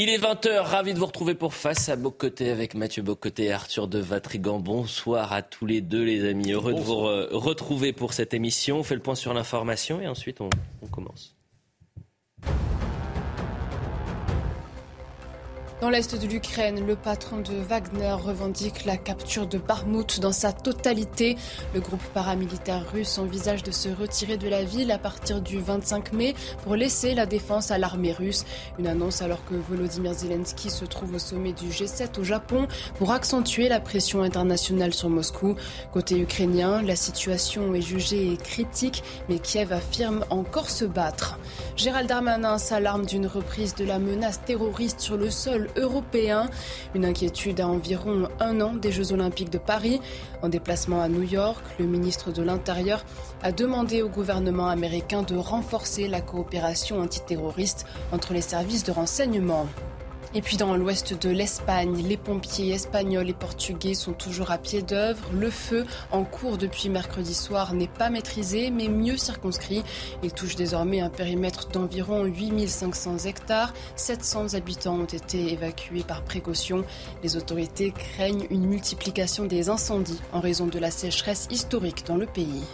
Il est 20h, ravi de vous retrouver pour Face à Bocoté avec Mathieu Bocoté et Arthur de Vatrigan. Bonsoir à tous les deux les amis, heureux de vous retrouver pour cette émission. On fait le point sur l'information et ensuite on, on commence. Dans l'est de l'Ukraine, le patron de Wagner revendique la capture de Barmout dans sa totalité. Le groupe paramilitaire russe envisage de se retirer de la ville à partir du 25 mai pour laisser la défense à l'armée russe. Une annonce alors que Volodymyr Zelensky se trouve au sommet du G7 au Japon pour accentuer la pression internationale sur Moscou. Côté ukrainien, la situation est jugée critique, mais Kiev affirme encore se battre. Gérald Darmanin s'alarme d'une reprise de la menace terroriste sur le sol européen. Une inquiétude à environ un an des Jeux olympiques de Paris. En déplacement à New York, le ministre de l'Intérieur a demandé au gouvernement américain de renforcer la coopération antiterroriste entre les services de renseignement. Et puis dans l'ouest de l'Espagne, les pompiers espagnols et portugais sont toujours à pied d'œuvre. Le feu en cours depuis mercredi soir n'est pas maîtrisé mais mieux circonscrit. Il touche désormais un périmètre d'environ 8500 hectares. 700 habitants ont été évacués par précaution. Les autorités craignent une multiplication des incendies en raison de la sécheresse historique dans le pays.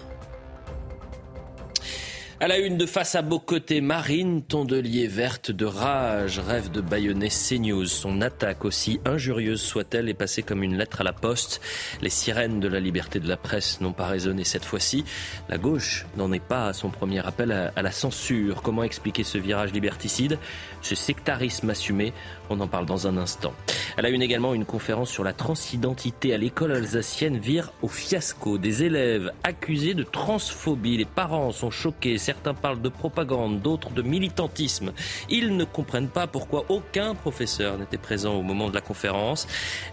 À la une de face à beau côté, Marine Tondelier, verte de rage, rêve de baïonner CNews. Son attaque, aussi injurieuse soit-elle, est passée comme une lettre à la poste. Les sirènes de la liberté de la presse n'ont pas résonné cette fois-ci. La gauche n'en est pas à son premier appel à, la censure. Comment expliquer ce virage liberticide, ce sectarisme assumé? On en parle dans un instant. À la une également, une conférence sur la transidentité à l'école alsacienne vire au fiasco. Des élèves accusés de transphobie. Les parents sont choqués parlent de propagande, d'autres de militantisme. Ils ne comprennent pas pourquoi aucun professeur n'était présent au moment de la conférence.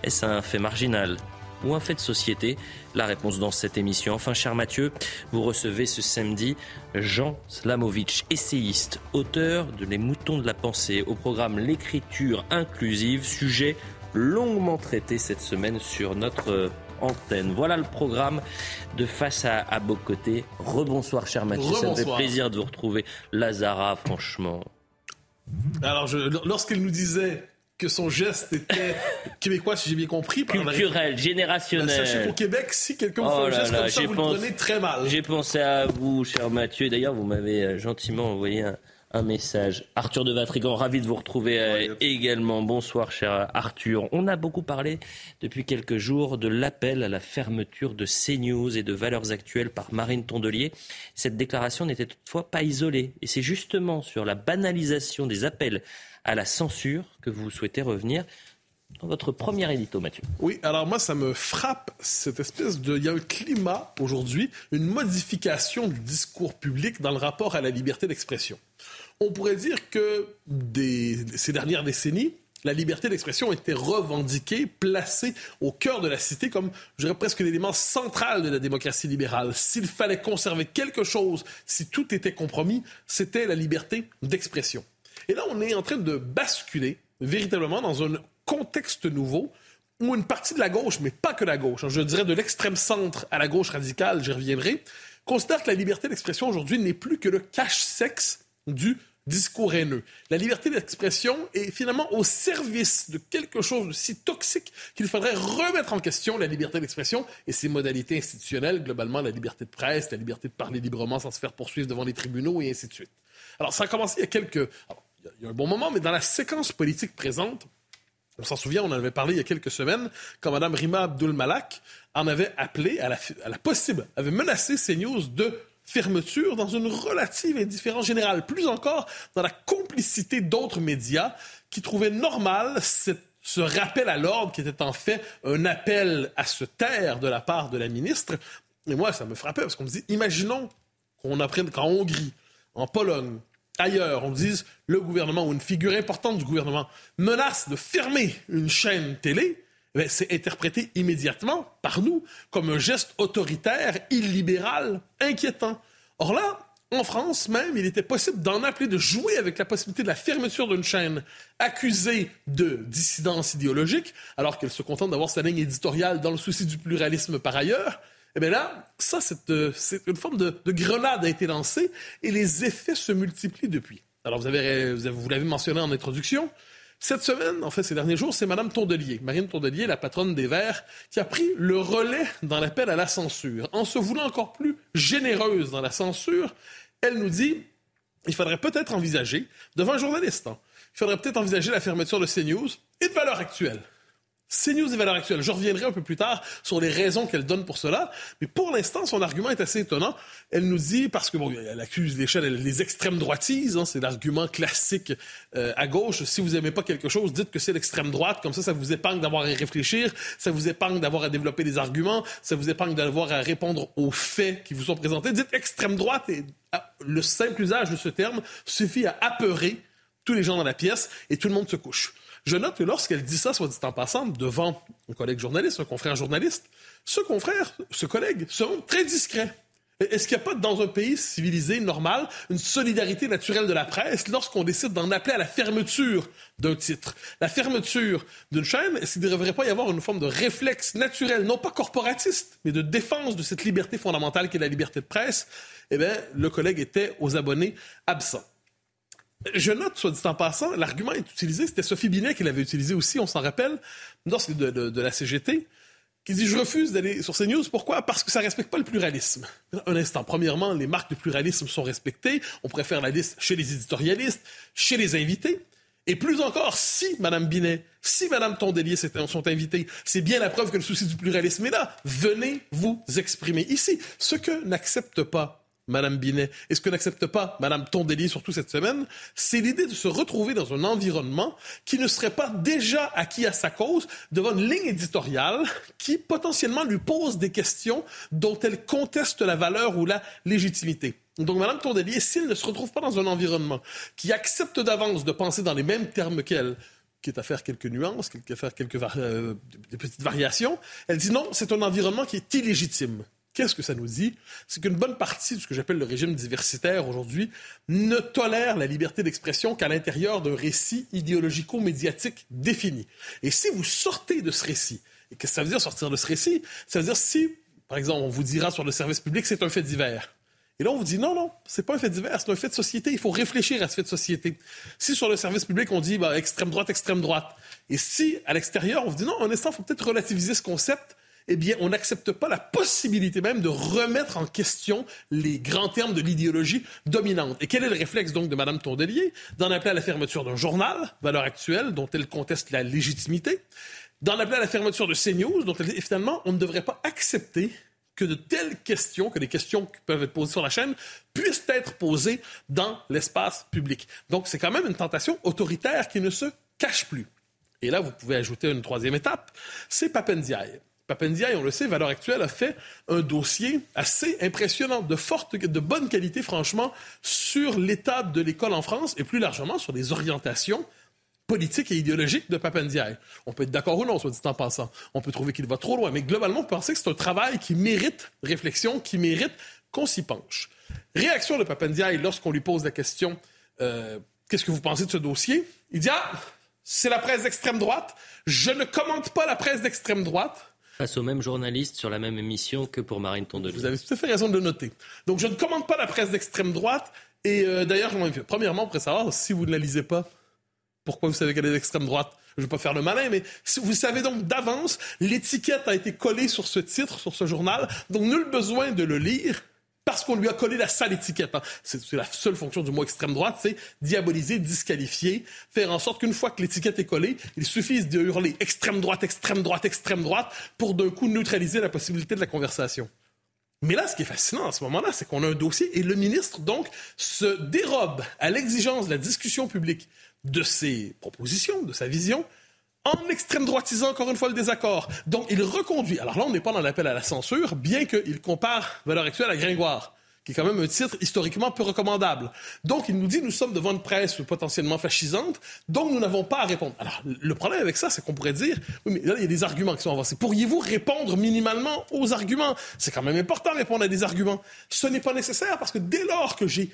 Est-ce un fait marginal ou un fait de société? La réponse dans cette émission. Enfin, cher Mathieu, vous recevez ce samedi Jean Slamovitch, essayiste, auteur de Les moutons de la pensée, au programme L'écriture inclusive, sujet longuement traité cette semaine sur notre antenne. Voilà le programme de Face à, à Bocoté. Rebonsoir, cher Mathieu. Ça me fait plaisir de vous retrouver. Lazara, franchement. Alors, lorsqu'il nous disait que son geste était québécois, si j'ai bien compris. Culturel, générationnel. Ben, sachez qu'au Québec, si quelqu'un fait oh un geste comme ça, vous le prenez très mal. J'ai pensé à vous, cher Mathieu. D'ailleurs, vous m'avez euh, gentiment envoyé un, un message. Arthur de Vatrigan, ravi de vous retrouver euh, également. Bonsoir, cher Arthur. On a beaucoup parlé depuis quelques jours de l'appel à la fermeture de CNews et de valeurs actuelles par Marine Tondelier. Cette déclaration n'était toutefois pas isolée. Et c'est justement sur la banalisation des appels à la censure que vous souhaitez revenir dans votre premier édito, Mathieu. Oui, alors moi, ça me frappe cette espèce de... Il y a un climat aujourd'hui, une modification du discours public dans le rapport à la liberté d'expression on pourrait dire que ces dernières décennies, la liberté d'expression était revendiquée, placée au cœur de la cité comme, je dirais, presque l'élément central de la démocratie libérale. S'il fallait conserver quelque chose, si tout était compromis, c'était la liberté d'expression. Et là, on est en train de basculer véritablement dans un contexte nouveau où une partie de la gauche, mais pas que la gauche, hein, je dirais de l'extrême centre à la gauche radicale, j'y reviendrai, considère que la liberté d'expression aujourd'hui n'est plus que le cache-sexe du discours haineux. La liberté d'expression est finalement au service de quelque chose de si toxique qu'il faudrait remettre en question la liberté d'expression et ses modalités institutionnelles, globalement la liberté de presse, la liberté de parler librement sans se faire poursuivre devant les tribunaux et ainsi de suite. Alors ça a commencé il y a quelques... il y a un bon moment, mais dans la séquence politique présente, on s'en souvient, on en avait parlé il y a quelques semaines, quand Mme Rima Abdul Malak en avait appelé à la, à la possible, avait menacé CNews de fermeture dans une relative indifférence générale, plus encore dans la complicité d'autres médias qui trouvaient normal ce rappel à l'ordre qui était en fait un appel à se taire de la part de la ministre. Et moi, ça me frappait parce qu'on me dit, imaginons qu'on apprenne qu'en Hongrie, en Pologne, ailleurs, on dise le gouvernement ou une figure importante du gouvernement menace de fermer une chaîne télé, c'est interprété immédiatement par nous comme un geste autoritaire, illibéral, inquiétant. Or là, en France même, il était possible d'en appeler, de jouer avec la possibilité de la fermeture d'une chaîne accusée de dissidence idéologique, alors qu'elle se contente d'avoir sa ligne éditoriale dans le souci du pluralisme par ailleurs. Eh bien là, ça, c'est euh, une forme de, grenade a été lancée et les effets se multiplient depuis. Alors, vous l'avez mentionné en introduction, Cette semaine, en fait, ces derniers jours, c'est Mme Tondelier, Marine Tondelier, la patronne des Verts, qui a pris le relais dans l'appel à la censure. En se voulant encore plus généreuse dans la censure, elle nous dit il faudrait peut-être envisager, devant un journaliste, hein, il faudrait peut-être envisager la fermeture de CNews et de valeur actuelle. CNews et valeurs actuelles. Je reviendrai un peu plus tard sur les raisons qu'elle donne pour cela, mais pour l'instant, son argument est assez étonnant. Elle nous dit, parce que bon, elle accuse les chaînes, les extrêmes droitises, hein, c'est l'argument classique euh, à gauche. Si vous aimez pas quelque chose, dites que c'est l'extrême droite, comme ça, ça vous épargne d'avoir à réfléchir, ça vous épargne d'avoir à développer des arguments, ça vous épargne d'avoir à répondre aux faits qui vous sont présentés. Dites extrême droite et ah, le simple usage de ce terme suffit à apeurer tous les gens dans la pièce et tout le monde se couche. Je note que lorsqu'elle dit ça, soit dit en passant, devant un collègue journaliste, un confrère journaliste, ce confrère, ce collègue, seront très discrets. Est-ce qu'il n'y a pas dans un pays civilisé, normal, une solidarité naturelle de la presse lorsqu'on décide d'en appeler à la fermeture d'un titre, la fermeture d'une chaîne Est-ce qu'il ne devrait pas y avoir une forme de réflexe naturel, non pas corporatiste, mais de défense de cette liberté fondamentale qu'est la liberté de presse? Eh bien, le collègue était aux abonnés absents. Je note, soit dit en passant, l'argument est utilisé, c'était Sophie Binet qui l'avait utilisé aussi, on s'en rappelle, lorsque de, de, la CGT, qui dit Je refuse d'aller sur CNews. Pourquoi? Parce que ça ne respecte pas le pluralisme. Un instant. Premièrement, les marques de pluralisme sont respectées. On préfère la liste chez les éditorialistes, chez les invités. Et plus encore, si Mme Binet, si Mme Tondelier sont invités, c'est bien la preuve que le souci du pluralisme est là. Venez vous exprimer ici. Ce que n'accepte pas Madame Binet, et ce que n'accepte pas Madame Tondelier, surtout cette semaine, c'est l'idée de se retrouver dans un environnement qui ne serait pas déjà acquis à sa cause devant une ligne éditoriale qui potentiellement lui pose des questions dont elle conteste la valeur ou la légitimité. Donc, Madame Tondelier, s'il ne se retrouve pas dans un environnement qui accepte d'avance de penser dans les mêmes termes qu'elle, qui est à faire quelques nuances, à faire quelques euh, petites variations, elle dit non, c'est un environnement qui est illégitime. Qu'est-ce que ça nous dit? C'est qu'une bonne partie de ce que j'appelle le régime diversitaire aujourd'hui ne tolère la liberté d'expression qu'à l'intérieur d'un récit idéologico-médiatique défini. Et si vous sortez de ce récit, et qu'est-ce que ça veut dire sortir de ce récit? Ça veut dire si, par exemple, on vous dira sur le service public, c'est un fait divers. Et là, on vous dit non, non, c'est pas un fait divers, c'est un fait de société. Il faut réfléchir à ce fait de société. Si sur le service public, on dit bah, extrême droite, extrême droite, et si à l'extérieur, on vous dit non, un instant, il faut peut-être relativiser ce concept eh bien, on n'accepte pas la possibilité même de remettre en question les grands termes de l'idéologie dominante. Et quel est le réflexe donc de Mme Tondelier D'en appeler à la fermeture d'un journal, valeur actuelle, dont elle conteste la légitimité, d'en appeler à la fermeture de CNews, dont elle, finalement, on ne devrait pas accepter que de telles questions, que les questions qui peuvent être posées sur la chaîne, puissent être posées dans l'espace public. Donc, c'est quand même une tentation autoritaire qui ne se cache plus. Et là, vous pouvez ajouter une troisième étape, c'est Papendiaï. Papendiaï, on le sait, Valeur Actuelle a fait un dossier assez impressionnant, de forte, de bonne qualité, franchement, sur l'état de l'école en France et plus largement sur les orientations politiques et idéologiques de Papendiaï. On peut être d'accord ou non, soit dit en passant. On peut trouver qu'il va trop loin, mais globalement, on penser que c'est un travail qui mérite réflexion, qui mérite qu'on s'y penche. Réaction de Papendiaï lorsqu'on lui pose la question euh, Qu'est-ce que vous pensez de ce dossier? Il dit Ah, c'est la presse d'extrême droite. Je ne commente pas la presse d'extrême droite face au même journaliste sur la même émission que pour Marine Tondelier. Vous avez tout à fait raison de le noter. Donc, je ne commande pas la presse d'extrême droite. Et euh, d'ailleurs, premièrement, pour savoir si vous ne la lisez pas, pourquoi vous savez qu'elle est d'extrême droite? Je ne vais pas faire le malin, mais vous savez donc d'avance, l'étiquette a été collée sur ce titre, sur ce journal, donc nul besoin de le lire parce qu'on lui a collé la sale étiquette. Hein. C'est la seule fonction du mot extrême droite, c'est diaboliser, disqualifier, faire en sorte qu'une fois que l'étiquette est collée, il suffise de hurler extrême droite, extrême droite, extrême droite pour d'un coup neutraliser la possibilité de la conversation. Mais là, ce qui est fascinant à ce moment-là, c'est qu'on a un dossier et le ministre, donc, se dérobe à l'exigence de la discussion publique de ses propositions, de sa vision, en extrême droitisant encore une fois le désaccord. Donc, il reconduit. Alors là, on n'est pas dans l'appel à la censure, bien qu'il compare valeur actuelle à Gringoire, qui est quand même un titre historiquement peu recommandable. Donc, il nous dit nous sommes devant une presse potentiellement fascisante, donc nous n'avons pas à répondre. Alors, le problème avec ça, c'est qu'on pourrait dire oui, mais là, il y a des arguments qui sont avancés. Pourriez-vous répondre minimalement aux arguments? C'est quand même important de répondre à des arguments. Ce n'est pas nécessaire parce que dès lors que j'ai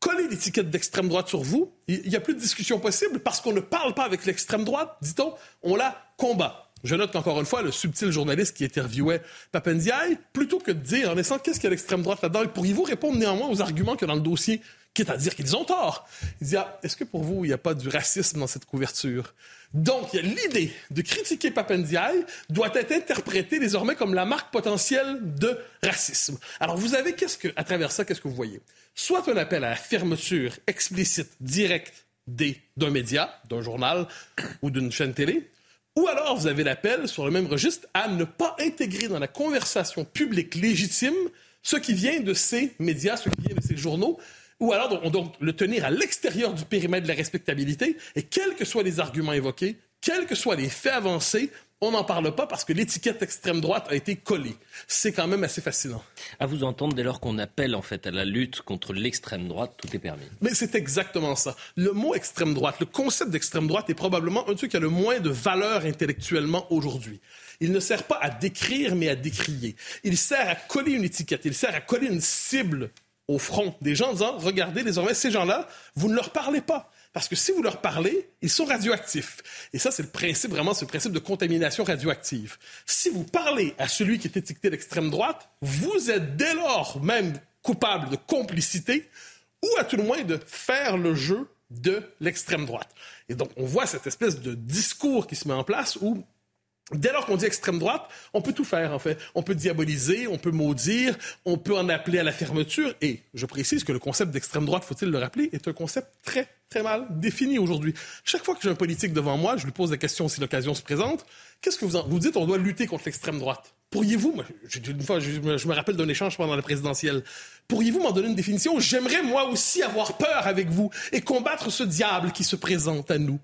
coller l'étiquette d'extrême droite sur vous, il n'y a plus de discussion possible parce qu'on ne parle pas avec l'extrême droite, dit-on, on la combat. Je note qu'encore une fois, le subtil journaliste qui interviewait Papendiaï, plutôt que de dire en laissant qu'est-ce qu'il y a l'extrême droite là-dedans, pourriez-vous répondre néanmoins aux arguments que dans le dossier quitte à dire qu'ils ont tort? Il dit, ah, est-ce que pour vous, il n'y a pas du racisme dans cette couverture? Donc, l'idée de critiquer Papendiaï doit être interprétée désormais comme la marque potentielle de racisme. Alors, vous avez, qu'est-ce que, à travers ça, qu'est-ce que vous voyez? Soit un appel à la fermeture explicite, directe d'un média, d'un journal ou d'une chaîne télé, ou alors vous avez l'appel sur le même registre à ne pas intégrer dans la conversation publique légitime ce qui vient de ces médias, ce qui vient de ces journaux, ou alors on doit le tenir à l'extérieur du périmètre de la respectabilité, et quels que soient les arguments évoqués, quels que soient les faits avancés, on n'en parle pas parce que l'étiquette extrême droite a été collée. C'est quand même assez fascinant. À vous entendre, dès lors qu'on appelle en fait à la lutte contre l'extrême droite, tout est permis. Mais c'est exactement ça. Le mot extrême droite, le concept d'extrême droite est probablement un truc qui a le moins de valeur intellectuellement aujourd'hui. Il ne sert pas à décrire, mais à décrier. Il sert à coller une étiquette, il sert à coller une cible au front des gens en disant, regardez, désormais, ces gens-là, vous ne leur parlez pas. Parce que si vous leur parlez, ils sont radioactifs. Et ça, c'est le principe, vraiment, c'est le principe de contamination radioactive. Si vous parlez à celui qui est étiqueté d'extrême droite, vous êtes dès lors même coupable de complicité ou à tout le moins de faire le jeu de l'extrême droite. Et donc, on voit cette espèce de discours qui se met en place où Dès lors qu'on dit extrême droite, on peut tout faire, en fait. On peut diaboliser, on peut maudire, on peut en appeler à la fermeture. Et je précise que le concept d'extrême droite, faut-il le rappeler, est un concept très, très mal défini aujourd'hui. Chaque fois que j'ai un politique devant moi, je lui pose la question si l'occasion se présente. Qu'est-ce que vous en... Vous dites, on doit lutter contre l'extrême droite? Pourriez-vous, une fois, je, me rappelle d'un échange pendant la présidentielle, pourriez-vous m'en donner une définition? J'aimerais moi aussi avoir peur avec vous et combattre ce diable qui se présente à nous.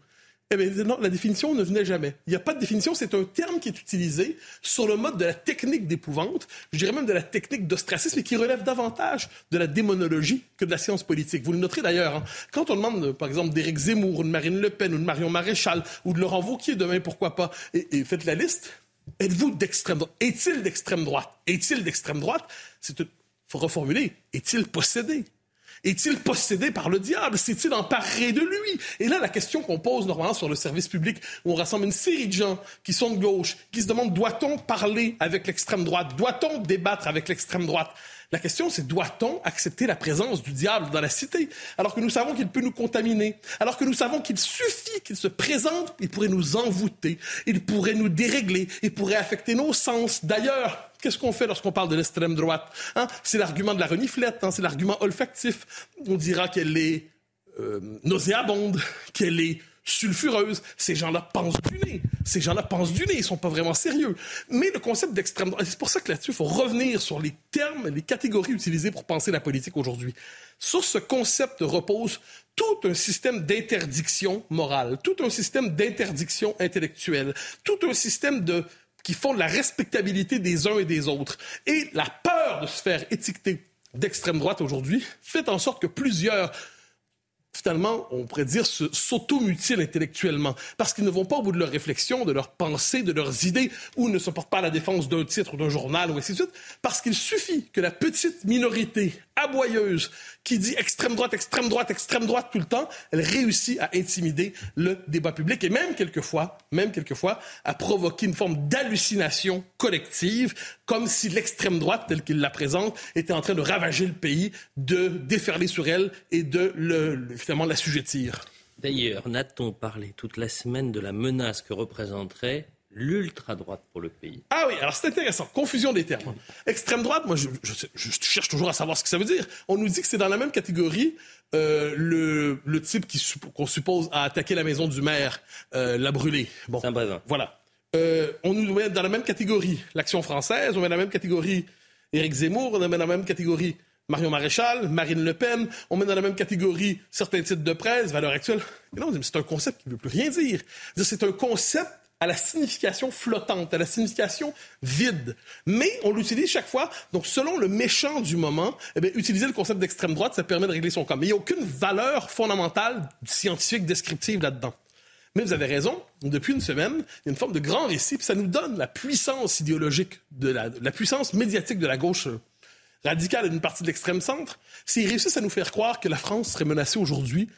Eh bien, non, la définition ne venait jamais. Il n'y a pas de définition, c'est un terme qui est utilisé sur le mode de la technique d'épouvante, je dirais même de la technique d'ostracisme, et qui relève davantage de la démonologie que de la science politique. Vous le noterez d'ailleurs, hein. quand on demande, par exemple, d'Éric Zemmour, ou de Marine Le Pen, ou de Marion Maréchal, ou de Laurent Wauquiez demain, pourquoi pas, et, faites la liste, êtes-vous d'extrême droite? Est-il d'extrême droite? Est-il d'extrême droite? C'est Il faut reformuler. Est-il possédé? Est-il possédé par le diable? S'est-il emparé de lui? Et là, la question qu'on pose normalement sur le service public, où on rassemble une série de gens qui sont de gauche, qui se demandent doit-on parler avec l'extrême droite? Doit-on débattre avec l'extrême droite? La question, c'est doit-on accepter la présence du diable dans la cité, alors que nous savons qu'il peut nous contaminer, alors que nous savons qu'il suffit qu'il se présente, il pourrait nous envoûter, il pourrait nous dérégler, il pourrait affecter nos sens. D'ailleurs, qu'est-ce qu'on fait lorsqu'on parle de l'extrême droite hein? C'est l'argument de la reniflette, hein? c'est l'argument olfactif. On dira qu'elle est euh, nauséabonde, qu'elle est sulfureuse. Ces gens-là pensent du nez. Ces gens-là pensent du nez. Ils sont pas vraiment sérieux. Mais le concept d'extrême droite, c'est pour ça que là-dessus, il faut revenir sur les termes, les catégories utilisées pour penser la politique aujourd'hui. Sur ce concept repose tout un système d'interdiction morale, tout un système d'interdiction intellectuelle, tout un système de qui font la respectabilité des uns et des autres. Et la peur de se faire étiqueter d'extrême droite aujourd'hui fait en sorte que plusieurs finalement, on pourrait dire, s'automutilent intellectuellement parce qu'ils ne vont pas au bout de leur réflexion, de leurs pensées, de leurs idées, ou ne se portent pas à la défense d'un titre ou d'un journal, ou ainsi de suite, parce qu'il suffit que la petite minorité aboyeuse qui dit extrême droite, extrême droite, extrême droite tout le temps, elle réussit à intimider le débat public et même quelquefois, même quelquefois, à provoquer une forme d'hallucination collective, comme si l'extrême droite, telle qu'il la présente, était en train de ravager le pays, de déferler sur elle et de le, finalement l'assujettir. D'ailleurs, n'a-t-on parlé toute la semaine de la menace que représenterait l'ultra-droite pour le pays. Ah oui, alors c'est intéressant. Confusion des termes. Extrême droite, moi, je, cherche toujours à savoir ce que ça veut dire. On nous dit que c'est dans la même catégorie euh, le, le, type qu'on suppose a attaqué la maison du maire, euh, l'a brûlé. Bon, Voilà. Euh, on nous met dans la même catégorie l'action française, on met dans la même catégorie Éric Zemmour, on met dans la même catégorie Marion Maréchal, Marine Le Pen, on met dans la même catégorie certains titres de presse, valeur actuelle. Non, c'est un concept qui ne veut plus rien dire. C'est un concept à la signification flottante, à la signification vide. Mais on l'utilise chaque fois. Donc, selon le méchant du moment, eh utiliser le concept d'extrême droite, ça permet de régler son cas. Mais il n'y a aucune valeur fondamentale scientifique descriptive là-dedans. Mais vous avez raison, depuis une semaine, il y a une forme de grand récit, puis ça nous donne la puissance idéologique, de la, la puissance médiatique de la gauche radicale et d'une partie de l'extrême centre. S'ils réussissent à nous faire croire que la France serait menacée aujourd'hui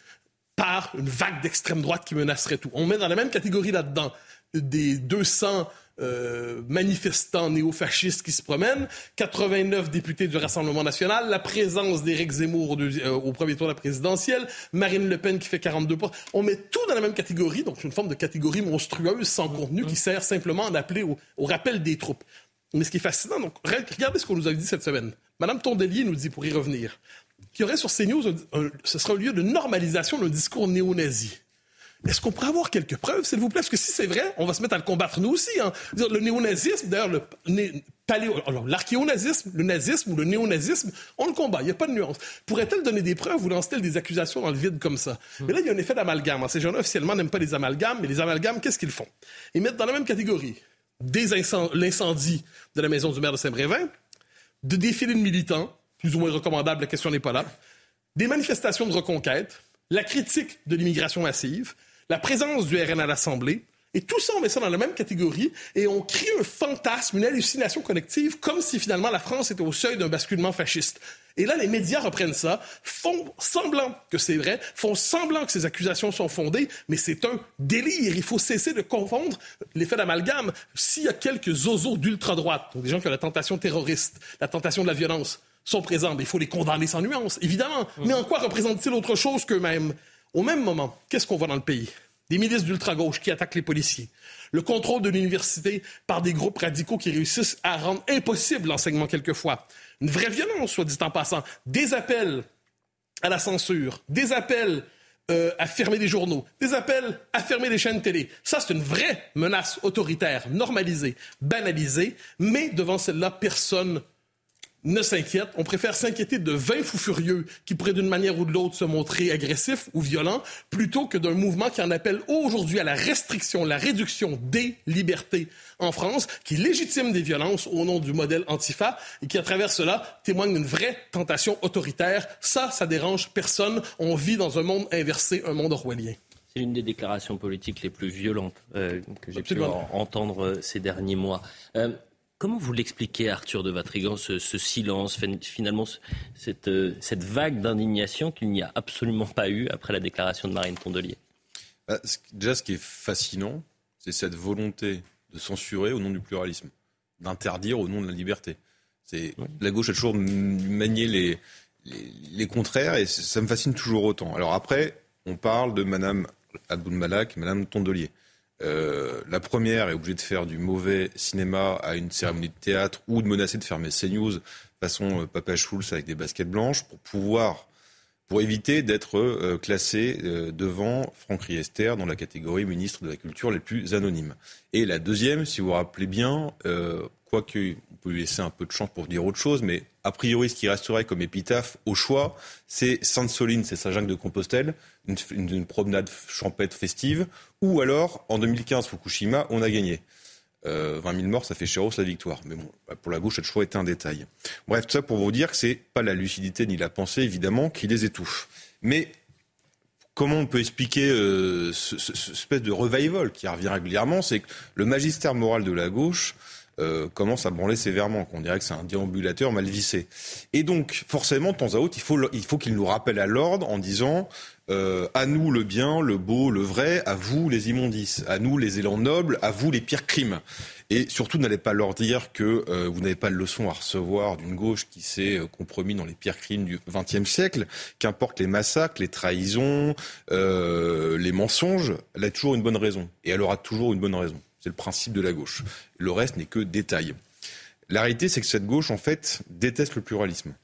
par une vague d'extrême droite qui menacerait tout. On met dans la même catégorie là-dedans des 200 euh, manifestants néo-fascistes qui se promènent, 89 députés du Rassemblement national, la présence d'Éric Zemmour au, euh, au, premier tour de la présidentielle, Marine Le Pen qui fait 42 On met tout dans la même catégorie, donc une forme de catégorie monstrueuse sans contenu qui sert simplement à appeler au, rappel des troupes. Mais ce qui est fascinant, donc regardez ce qu'on nous a dit cette semaine. Madame Tondelier nous dit, pour y revenir, qu'il y aurait sur CNews, ce sera un lieu de normalisation d'un discours néo-nazi. Est-ce qu'on pourrait avoir quelques preuves, s'il vous plaît? Parce que si c'est vrai, on va se mettre à le combattre nous aussi. Hein. Le néonazisme, d'ailleurs, le l'archéonazisme, le nazisme ou le néonazisme, on le combat, il n'y a pas de nuance. Pourrait-elle donner des preuves ou lancer des accusations dans le vide comme ça? Mais là, il y a un effet d'amalgame. Ces gens-là, officiellement, n'aiment pas les amalgames, mais les amalgames, qu'est-ce qu'ils font? Ils mettent dans la même catégorie l'incendie de la maison du maire de Saint-Brévin, de défilés de militants, plus ou moins recommandables, la question n'est pas là, des manifestations de reconquête, la critique de l'immigration massive, la présence du RN à l'Assemblée, et tout ça, on met ça dans la même catégorie et on crée un fantasme, une hallucination collective, comme si finalement la France était au seuil d'un basculement fasciste. Et là, les médias reprennent ça, font semblant que c'est vrai, font semblant que ces accusations sont fondées, mais c'est un délire. Il faut cesser de confondre l'effet d'amalgame. S'il y a quelques zozos d'ultra-droite, des gens qui ont la tentation terroriste, la tentation de la violence, sont présents, mais il faut les condamner sans nuance, évidemment. Mais en quoi représentent-ils autre chose qu'eux-mêmes? Au même moment, qu'est-ce qu'on voit dans le pays? Des milices d'ultra-gauche qui attaquent les policiers. Le contrôle de l'université par des groupes radicaux qui réussissent à rendre impossible l'enseignement quelquefois. Une vraie violence, soit dit en passant. Des appels à la censure, des appels euh, à fermer des journaux, des appels à fermer des chaînes télé. Ça, c'est une vraie menace autoritaire, normalisée, banalisée, mais devant celle-là, personne ne s'inquiète. On préfère s'inquiéter de 20 fous furieux qui pourraient d'une manière ou de l'autre se montrer agressifs ou violents, plutôt que d'un mouvement qui en appelle aujourd'hui à la restriction, la réduction des libertés en France, qui légitime des violences au nom du modèle antifa et qui, à travers cela, témoigne d'une vraie tentation autoritaire. Ça, ça dérange personne. On vit dans un monde inversé, un monde orwellien. C'est une des déclarations politiques les plus violentes euh, que j'ai pu entendre euh, ces derniers mois. Euh, Comment vous l'expliquez, Arthur de Vatrigan, ce, silence, finalement cette, euh, cette vague d'indignation qu'il n'y a absolument pas eu après la déclaration de Marine Tondelier? Bah, Déjà, ce qui est fascinant, c'est cette volonté de censurer au nom du pluralisme, d'interdire au nom de la liberté. C'est La gauche a toujours manié les, les, contraires et ça me fascine toujours autant. Alors après, on parle de Madame Abdul Malak, Madame Tondelier. Euh, la première est obligée de faire du mauvais cinéma à une cérémonie de théâtre ou de menacer de fermer CNews façon euh, Papa Schulz avec des baskets blanches pour pouvoir, pour éviter d'être euh, classé devant Franck Riester dans la catégorie ministre de la Culture les plus anonymes. Et la deuxième, si vous vous rappelez bien, quoique on peut lui laisser un peu de chance pour dire autre chose, mais a priori, ce qui resterait comme épitaphe au choix, c'est Sainte-Soline, c'est Saint-Jacques de Compostelle, une, promenade champêtre festive, ou alors, en 2015, Fukushima, on a gagné. 20 euh, 000 morts, ça fait chéros la victoire. Mais bon, bah, pour la gauche, le choix était un détail. Bref, tout ça pour vous dire que c'est pas la lucidité ni la pensée, évidemment, qui les étouffe. Mais comment on peut expliquer euh, ce, espèce de revival qui revient régulièrement C'est que le magistère moral de la gauche euh, commence à branler sévèrement, qu'on dirait que c'est un déambulateur mal vissé. Et donc, forcément, de temps à autre, il faut, il faut qu'il nous rappelle à l'ordre en disant euh, à nous le bien, le beau, le vrai, à vous les immondices, à nous les élans nobles, à vous les pires crimes. Et surtout, n'allez pas leur dire que euh, vous n'avez pas de leçon à recevoir d'une gauche qui s'est compromis dans les pires crimes du XXe siècle. Qu'importe les massacres, les trahisons, les mensonges, elle a toujours une bonne raison. Et elle aura toujours une bonne raison. C'est le principe de la gauche. Le reste n'est que détail. La réalité, c'est que cette gauche, en fait, déteste le pluralisme.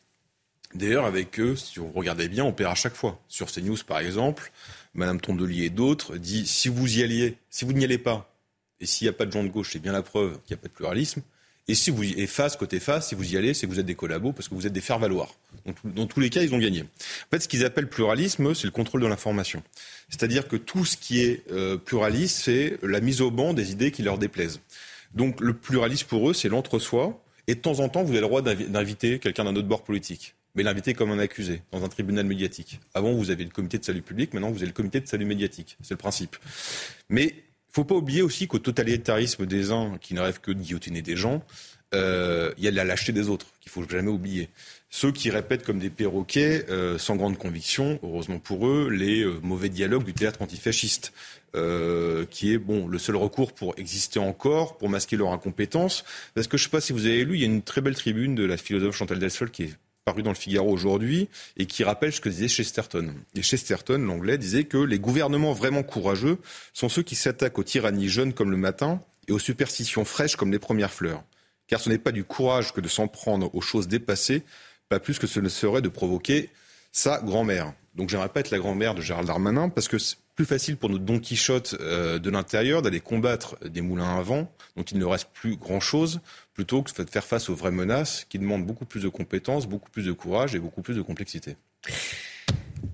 D'ailleurs, avec eux, si vous regardez bien, on perd à chaque fois. Sur CNews, par exemple, Madame Tondelier et d'autres disent si vous y alliez, si vous n'y allez pas, et s'il n'y a pas de gens de gauche, c'est bien la preuve qu'il n'y a pas de pluralisme. Et si vous et face côté face, si vous y allez, c'est que vous êtes des collabos parce que vous êtes des faire-valoir. Dans, tous les cas, ils ont gagné. En fait, ce qu'ils appellent pluralisme, c'est le contrôle de l'information. C'est-à-dire que tout ce qui est euh, pluraliste, c'est la mise au banc des idées qui leur déplaisent. Donc le pluralisme pour eux, c'est l'entre-soi. Et de temps en temps, vous avez le droit d'inviter quelqu'un d'un autre bord politique. Mais l'inviter comme un accusé, dans un tribunal médiatique. Avant, vous avez le comité de salut public, maintenant, vous avez le comité de salut médiatique. C'est le principe. Mais faut pas oublier aussi qu'au totalitarisme des uns, qui ne rêvent que de guillotiner des gens, euh, il y a la lâcheté des autres qu'il faut jamais oublier. Ceux qui répètent comme des perroquets, euh, sans grande conviction, heureusement pour eux, les euh, mauvais dialogues du théâtre antifasciste, qui est bon le seul recours pour exister encore, pour masquer leur incompétence. Parce que je ne sais pas si vous avez lu, il y a une très belle tribune de la philosophe Chantal Delsol qui est paru dans le Figaro aujourd'hui et qui rappelle ce que disait Chesterton. Et Chesterton, l'anglais, disait que les gouvernements vraiment courageux sont ceux qui s'attaquent aux tyrannies jeunes comme le matin et aux superstitions fraîches comme les premières fleurs. Car ce n'est pas du courage que de s'en prendre aux choses dépassées, pas plus que ce ne serait de provoquer sa grand-mère. Donc j'aimerais pas être la grand-mère de Gérald Darmanin parce que c'est plus facile pour nos Don Quichotte euh, de l'intérieur d'aller combattre des moulins à vent dont il ne reste plus grand-chose plutôt que de faire face aux vraies menaces qui demandent beaucoup plus de compétences, beaucoup plus de courage et beaucoup plus de complexité.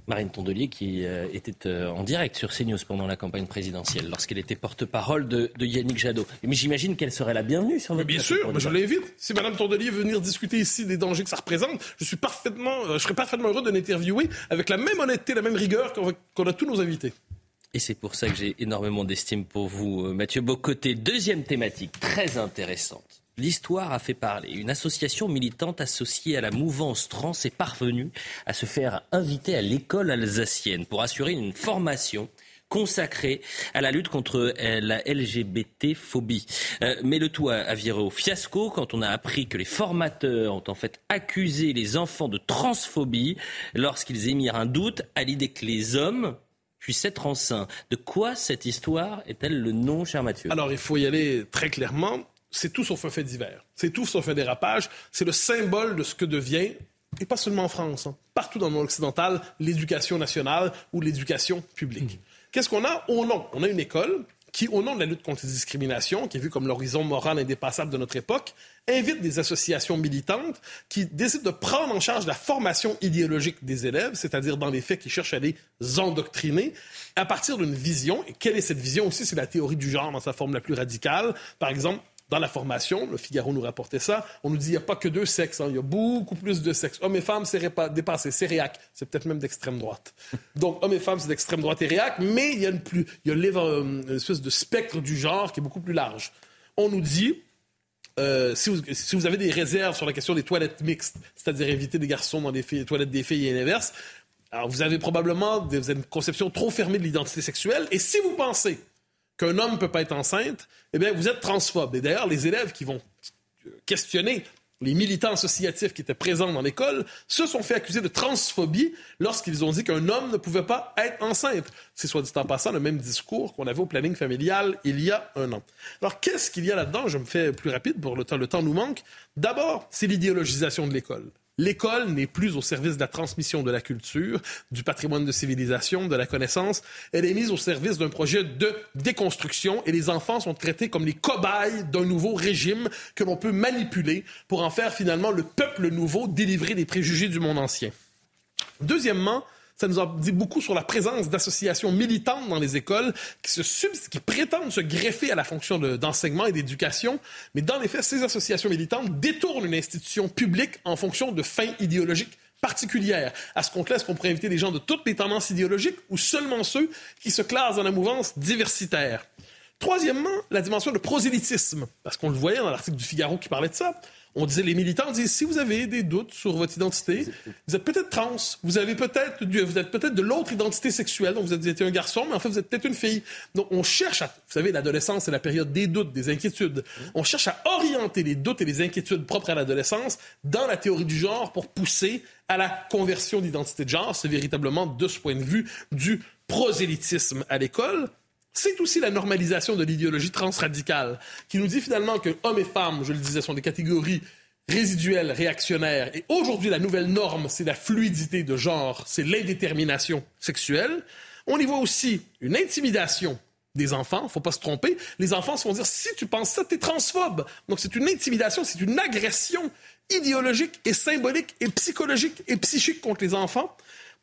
Marine Tondelier qui euh, était euh, en direct sur CNews pendant la campagne présidentielle lorsqu'elle était porte-parole de, Yannick Jadot. Mais j'imagine qu'elle serait la bienvenue sur notre Bien sûr, mais je l'invite. Si Mme Tondelier veut venir discuter ici des dangers que ça représente, je suis parfaitement, euh, je serais parfaitement heureux de l'interviewer avec la même honnêteté, la même rigueur qu'on a tous nos invités. Et c'est pour ça que j'ai énormément d'estime pour vous, Mathieu Bocoté. Deuxième thématique très intéressante L'histoire a fait parler. Une association militante associée à la mouvance trans est parvenue à se faire inviter à l'école alsacienne pour assurer une formation consacrée à la lutte contre la LGBT-phobie. Euh, mais le tout a, viré au fiasco quand on a appris que les formateurs ont en fait accusé les enfants de transphobie lorsqu'ils émirent un doute à l'idée que les hommes puissent être enceints. De quoi cette histoire est-elle le nom, cher Mathieu? Alors, il faut y aller très clairement c'est tout sauf un fait divers. C'est tout sauf un dérapage. C'est le symbole de ce que devient, et pas seulement en France, hein, partout dans le monde occidental, l'éducation nationale ou l'éducation publique. Mmh. Qu'est-ce qu'on a au nom? On a une école qui, au nom de la lutte contre les discriminations, qui est vue comme l'horizon moral indépassable de notre époque, invite des associations militantes qui décident de prendre en charge la formation idéologique des élèves, c'est-à-dire dans les faits qui cherchent à les endoctriner, à partir d'une vision. Et quelle est cette vision aussi? C'est la théorie du genre dans sa forme la plus radicale. Par exemple, dans la formation, le Figaro nous rapportait ça, on nous dit qu'il n'y a pas que deux sexes, hein. il y a beaucoup plus de sexes. Hommes et femmes, c'est dépassé, c'est réac, c'est peut-être même d'extrême droite. Donc, hommes et femmes, c'est d'extrême droite et réac, mais il y a, une, plus, il y a une, espèce de spectre du genre qui est beaucoup plus large. On nous dit, euh, si, vous, avez des réserves sur la question des toilettes mixtes, c'est-à-dire éviter des garçons dans les toilettes des filles et l'inverse, alors vous avez probablement une conception trop fermée de l'identité sexuelle. Et si vous pensez qu'un homme ne peut pas être enceinte, eh bien, vous êtes transphobe. Et d'ailleurs, les élèves qui vont questionner les militants associatifs qui étaient présents dans l'école se sont fait accuser de transphobie lorsqu'ils ont dit qu'un homme ne pouvait pas être enceinte. C'est soit dit en passant le même discours qu'on avait au planning familial il y a un an. Alors qu'est-ce qu'il y a là-dedans? Je me fais plus rapide pour le temps. Le temps nous manque. D'abord, c'est l'idéologisation de l'école. L'école n'est plus au service de la transmission de la culture, du patrimoine de civilisation, de la connaissance. Elle est mise au service d'un projet de déconstruction et les enfants sont traités comme les cobayes d'un nouveau régime que l'on peut manipuler pour en faire finalement le peuple nouveau délivré des préjugés du monde ancien. Deuxièmement, ça nous en dit beaucoup sur la présence d'associations militantes dans les écoles qui, se qui prétendent se greffer à la fonction d'enseignement et d'éducation. Mais dans les faits, ces associations militantes détournent une institution publique en fonction de fins idéologiques particulières. À ce compte-là, est-ce qu'on pourrait inviter des gens de toutes les tendances idéologiques ou seulement ceux qui se classent dans la mouvance diversitaire? Troisièmement, la dimension de prosélytisme, parce qu'on le voyait dans l'article du Figaro qui parlait de ça on disait, les militants disent, si vous avez des doutes sur votre identité, vous êtes peut-être trans, vous avez peut-être, vous êtes peut-être de l'autre identité sexuelle, donc vous êtes un garçon, mais en fait vous êtes peut-être une fille. Donc on cherche à, vous savez, l'adolescence c'est la période des doutes, des inquiétudes. On cherche à orienter les doutes et les inquiétudes propres à l'adolescence dans la théorie du genre pour pousser à la conversion d'identité de genre. C'est véritablement de ce point de vue du prosélytisme à l'école. C'est aussi la normalisation de l'idéologie transradicale qui nous dit finalement que hommes et femmes, je le disais, sont des catégories résiduelles, réactionnaires. Et aujourd'hui, la nouvelle norme, c'est la fluidité de genre, c'est l'indétermination sexuelle. On y voit aussi une intimidation des enfants, faut pas se tromper. Les enfants se font dire si tu penses ça, tu es transphobe. Donc c'est une intimidation, c'est une agression idéologique et symbolique et psychologique et psychique contre les enfants.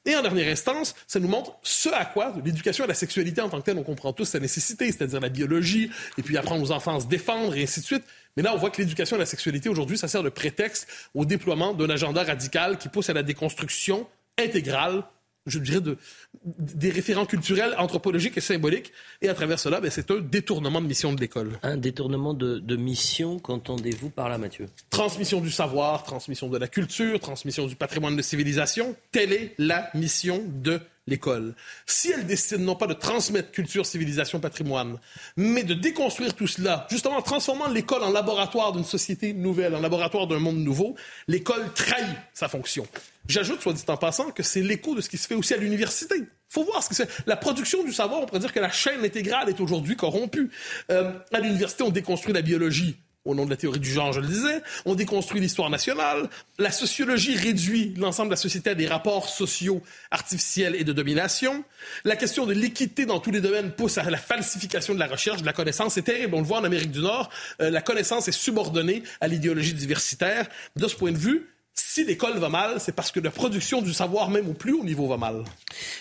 Et en dernière instance, ça nous montre ce à quoi l'éducation à la sexualité en tant que telle, on comprend tous sa nécessité, c'est-à-dire la biologie, et puis apprendre aux enfants à se défendre, et ainsi de suite. Mais là, on voit que l'éducation à la sexualité, aujourd'hui, ça sert de prétexte au déploiement d'un agenda radical qui pousse à la déconstruction intégrale je dirais, de, des référents culturels, anthropologiques et symboliques. Et à travers cela, ben, c'est un détournement de mission de l'école. Un détournement de, de mission, qu'entendez-vous par là, Mathieu? Transmission du savoir, transmission de la culture, transmission du patrimoine de civilisation. Telle est la mission de l'école. Si elle décide non pas de transmettre culture, civilisation, patrimoine, mais de déconstruire tout cela, justement en transformant l'école en laboratoire d'une société nouvelle, en laboratoire d'un monde nouveau, l'école trahit sa fonction. J'ajoute, soit dit en passant, que c'est l'écho de ce qui se fait aussi à l'université. Il faut voir ce que c'est. La production du savoir, on pourrait dire que la chaîne intégrale est aujourd'hui corrompue. Euh, à l'université, on déconstruit la biologie au nom de la théorie du genre, je le disais. On déconstruit l'histoire nationale. La sociologie réduit l'ensemble de la société à des rapports sociaux artificiels et de domination. La question de l'équité dans tous les domaines pousse à la falsification de la recherche, de la connaissance. C'est terrible. On le voit en Amérique du Nord. Euh, la connaissance est subordonnée à l'idéologie diversitaire. De ce point de vue, si l'école va mal, c'est parce que la production du savoir, même au plus haut niveau, va mal.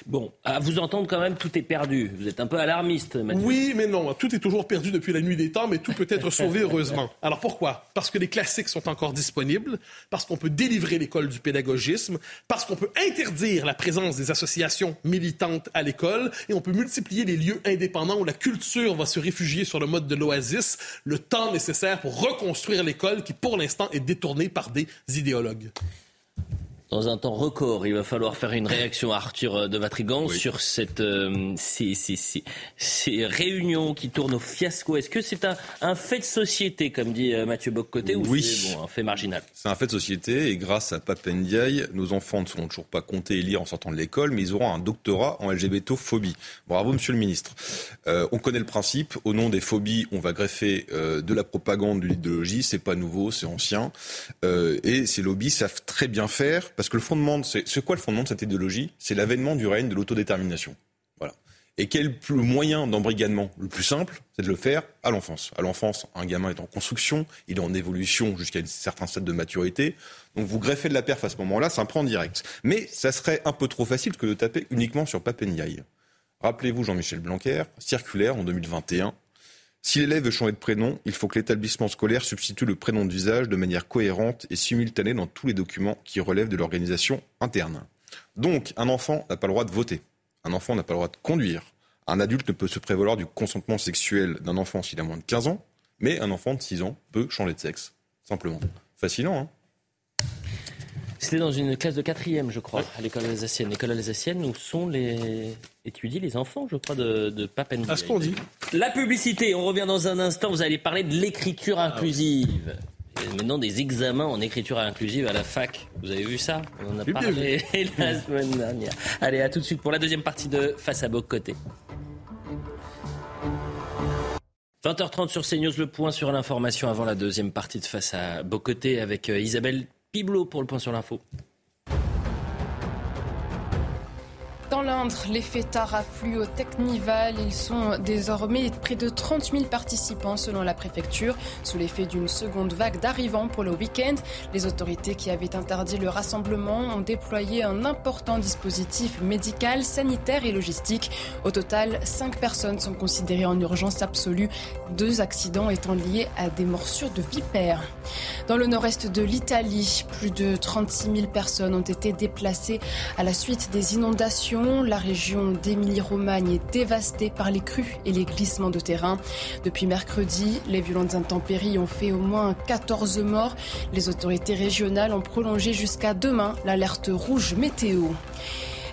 Bon, à vous entendre quand même, tout est perdu. Vous êtes un peu alarmiste, Mathieu. Oui, mais non. Tout est toujours perdu depuis la nuit des temps, mais tout peut être sauvé, heureusement. Alors pourquoi? Parce que les classiques sont encore disponibles, parce qu'on peut délivrer l'école du pédagogisme, parce qu'on peut interdire la présence des associations militantes à l'école, et on peut multiplier les lieux indépendants où la culture va se réfugier sur le mode de l'oasis, le temps nécessaire pour reconstruire l'école qui, pour l'instant, est détournée par des idéologues. Good. Dans un temps record, il va falloir faire une réaction à Arthur euh, de Vatrigan sur cette, euh, ces, ces, ces, ces, réunions qui tournent au fiasco. Est-ce que c'est un, un, fait de société, comme dit euh, Mathieu Boccoté, ou oui. c'est bon, un fait marginal? C'est un fait de société et grâce à Papendiaï, nos enfants ne seront toujours pas comptés et lire en sortant de l'école, mais ils auront un doctorat en LGBTophobie. Bravo, monsieur le ministre. Euh, on connaît le principe. Au nom des phobies, on va greffer euh, de la propagande, de l'idéologie. C'est pas nouveau, c'est ancien. Euh, et ces lobbies savent très bien faire parce que le fondement, c'est quoi le fondement de cette idéologie? C'est l'avènement du règne de l'autodétermination. Voilà. Et quel moyen d'embrigadement le plus simple C'est de le faire à l'enfance. À l'enfance, un gamin est en construction, il est en évolution jusqu'à un certain stade de maturité. Donc vous greffez de la perf à ce moment-là, ça prend direct. Mais ça serait un peu trop facile que de taper uniquement sur Papenyaï. Rappelez-vous Jean-Michel Blanquer, circulaire en 2021. Si l'élève veut changer de prénom, il faut que l'établissement scolaire substitue le prénom d'usage de manière cohérente et simultanée dans tous les documents qui relèvent de l'organisation interne. Donc, un enfant n'a pas le droit de voter. Un enfant n'a pas le droit de conduire. Un adulte ne peut se prévaloir du consentement sexuel d'un enfant s'il a moins de 15 ans, mais un enfant de 6 ans peut changer de sexe. Simplement. Fascinant, hein? C'était dans une classe de quatrième, je crois, à l'école alsacienne. L'école alsacienne où sont les étudiés les enfants, je crois, de, de Papendiaï. À ce qu'on dit. La publicité, on revient dans un instant. Vous allez parler de l'écriture inclusive. Ah oui. Maintenant, des examens en écriture inclusive à la fac. Vous avez vu ça? On en a parlé la semaine dernière. Allez, à tout de suite pour la deuxième partie de Face à Bocoté. 20h30 sur CNews, le point sur l'information avant la deuxième partie de Face à Bocoté avec Isabelle Pour le point sur l'info. Dans l'Indre, les fêtards affluent au Technival. Ils sont désormais près de 30 000 participants selon la préfecture. Sous l'effet d'une seconde vague d'arrivants pour le week-end, les autorités qui avaient interdit le rassemblement ont déployé un important dispositif médical, sanitaire et logistique. Au total, cinq personnes sont considérées en urgence absolue, deux accidents étant liés à des morsures de vipères. Dans le nord-est de l'Italie, plus de 36 000 personnes ont été déplacées à la suite des inondations la région d'Émilie-Romagne est dévastée par les crues et les glissements de terrain. Depuis mercredi, les violentes intempéries ont fait au moins 14 morts. Les autorités régionales ont prolongé jusqu'à demain l'alerte rouge météo.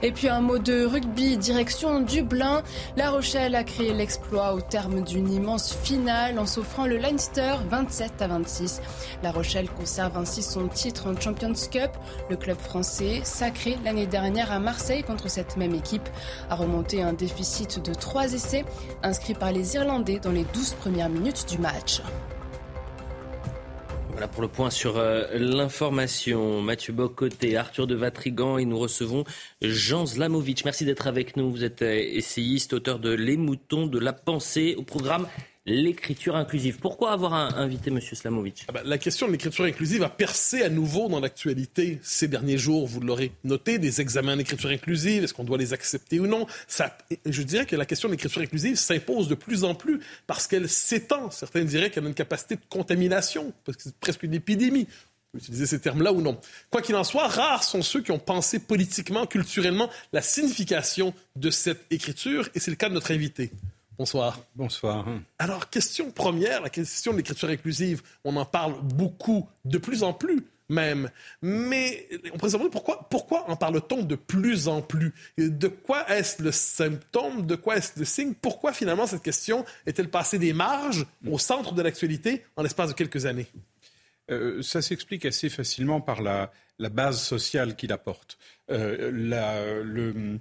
Et puis un mot de rugby, direction Dublin. La Rochelle a créé l'exploit au terme d'une immense finale en s'offrant le Leinster 27 à 26. La Rochelle conserve ainsi son titre en Champions Cup. Le club français, sacré l'année dernière à Marseille contre cette même équipe, a remonté un déficit de 3 essais inscrits par les Irlandais dans les 12 premières minutes du match. Voilà pour le point sur euh, l'information. Mathieu Bocoté, Arthur de Vatrigan et nous recevons Jean Zlamovic. Merci d'être avec nous. Vous êtes essayiste, auteur de Les moutons de la pensée au programme l'écriture inclusive. Pourquoi avoir invité M. Slamovic ah ben, La question de l'écriture inclusive a percé à nouveau dans l'actualité ces derniers jours. Vous l'aurez noté, des examens d'écriture inclusive, est-ce qu'on doit les accepter ou non? Ça, Je dirais que la question de l'écriture inclusive s'impose de plus en plus parce qu'elle s'étend. Certains diraient qu'elle a une capacité de contamination, parce que c'est presque une épidémie utiliser ces termes-là ou non. Quoi qu'il en soit, rares sont ceux qui ont pensé politiquement, culturellement, la signification de cette écriture, et c'est le cas de notre invité. Bonsoir. Bonsoir. Alors, question première, la question de l'écriture inclusive. On en parle beaucoup, de plus en plus même. Mais on pourrait se demander pourquoi, pourquoi en parle-t-on de plus en plus? De quoi est-ce le symptôme? De quoi est-ce le signe? Pourquoi finalement cette question est-elle passée des marges au centre de l'actualité en l'espace de quelques années? Euh, ça s'explique assez facilement par la, base sociale qu'il apporte. Euh,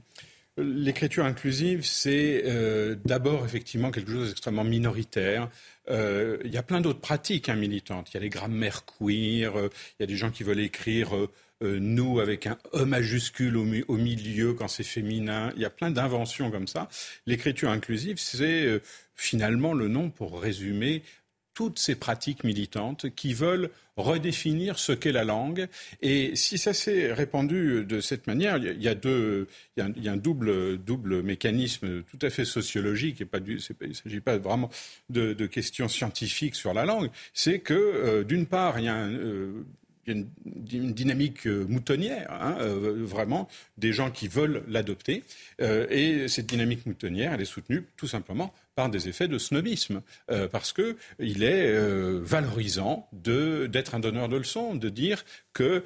l'écriture inclusive, c'est euh, d'abord effectivement quelque chose d'extrêmement minoritaire. Il y a plein d'autres pratiques hein, militantes. Il y a les grammaires queer, il y a des gens qui veulent écrire nous avec un E majuscule au milieu quand c'est féminin. Il y a plein d'inventions comme ça. L'écriture inclusive, c'est finalement le nom pour résumer toutes ces pratiques militantes qui veulent redéfinir ce qu'est la langue. Et si ça s'est répandu de cette manière, il y a, deux, il y a un, double, double mécanisme tout à fait sociologique, et pas du, il ne s'agit pas vraiment de, questions scientifiques sur la langue, c'est que euh, d'une part, il y a un, euh, une, dynamique euh, moutonnière, hein, euh, vraiment, des gens qui veulent l'adopter. Euh, et cette dynamique moutonnière, elle est soutenue tout simplement par des effets de snobisme, parce qu'il est valorisant d'être un donneur de leçons, de dire qu'il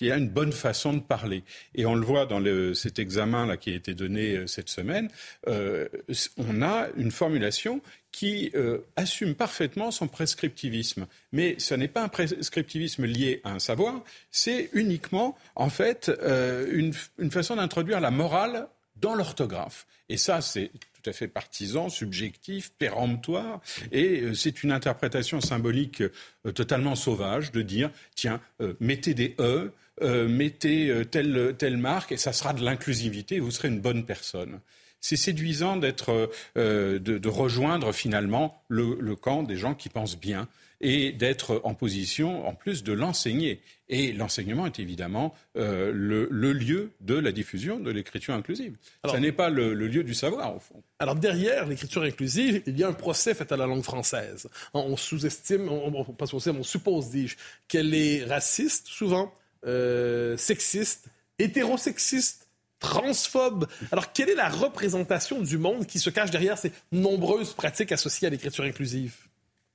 y a une bonne façon de parler. Et on le voit dans cet examen là qui a été donné cette semaine, on a une formulation qui euh, assume parfaitement son prescriptivisme. Mais ce n'est pas un prescriptivisme lié à un savoir, c'est uniquement, en fait, euh, une, façon d'introduire la morale dans l'orthographe. Et ça, c'est tout à fait partisan, subjectif, péremptoire, et euh, c'est une interprétation symbolique totalement sauvage de dire, tiens, mettez des E, mettez telle, telle marque, et ça sera de l'inclusivité, vous serez une bonne personne c'est séduisant d'être, euh, de, rejoindre finalement le, camp des gens qui pensent bien et d'être en position, en plus, de l'enseigner. Et l'enseignement est évidemment euh, le, lieu de la diffusion de l'écriture inclusive. Ce n'est pas le, lieu du savoir, au fond. Alors, derrière l'écriture inclusive, il y a un procès fait à la langue française. On sous-estime, on, pas on suppose, dis-je, qu'elle est raciste, souvent, euh, sexiste, hétérosexiste, transphobe. Alors, quelle est la représentation du monde qui se cache derrière ces nombreuses pratiques associées à l'écriture inclusive?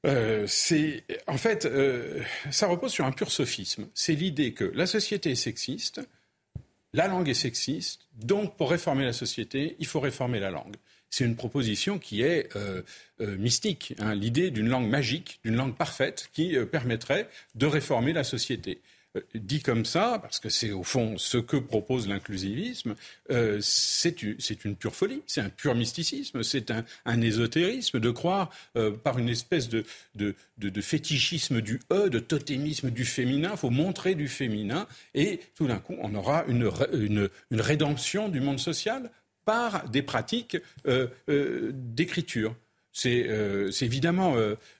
Euh, c'est en fait, euh, ça repose sur un pur sophisme. C'est l'idée que la société est sexiste, la langue est sexiste, donc pour réformer la société, il faut réformer la langue. C'est une proposition qui est euh, mystique, hein, l'idée d'une langue magique, d'une langue parfaite qui permettrait de réformer la société. Euh, dit comme ça, parce que c'est au fond ce que propose l'inclusivisme, euh, c'est une pure folie, c'est un pur mysticisme, c'est un, ésotérisme de croire euh, par une espèce de, fétichisme du E, de totémisme du féminin, il faut montrer du féminin, et tout d'un coup on aura une, rédemption du monde social par des pratiques d'écriture. C'est évidemment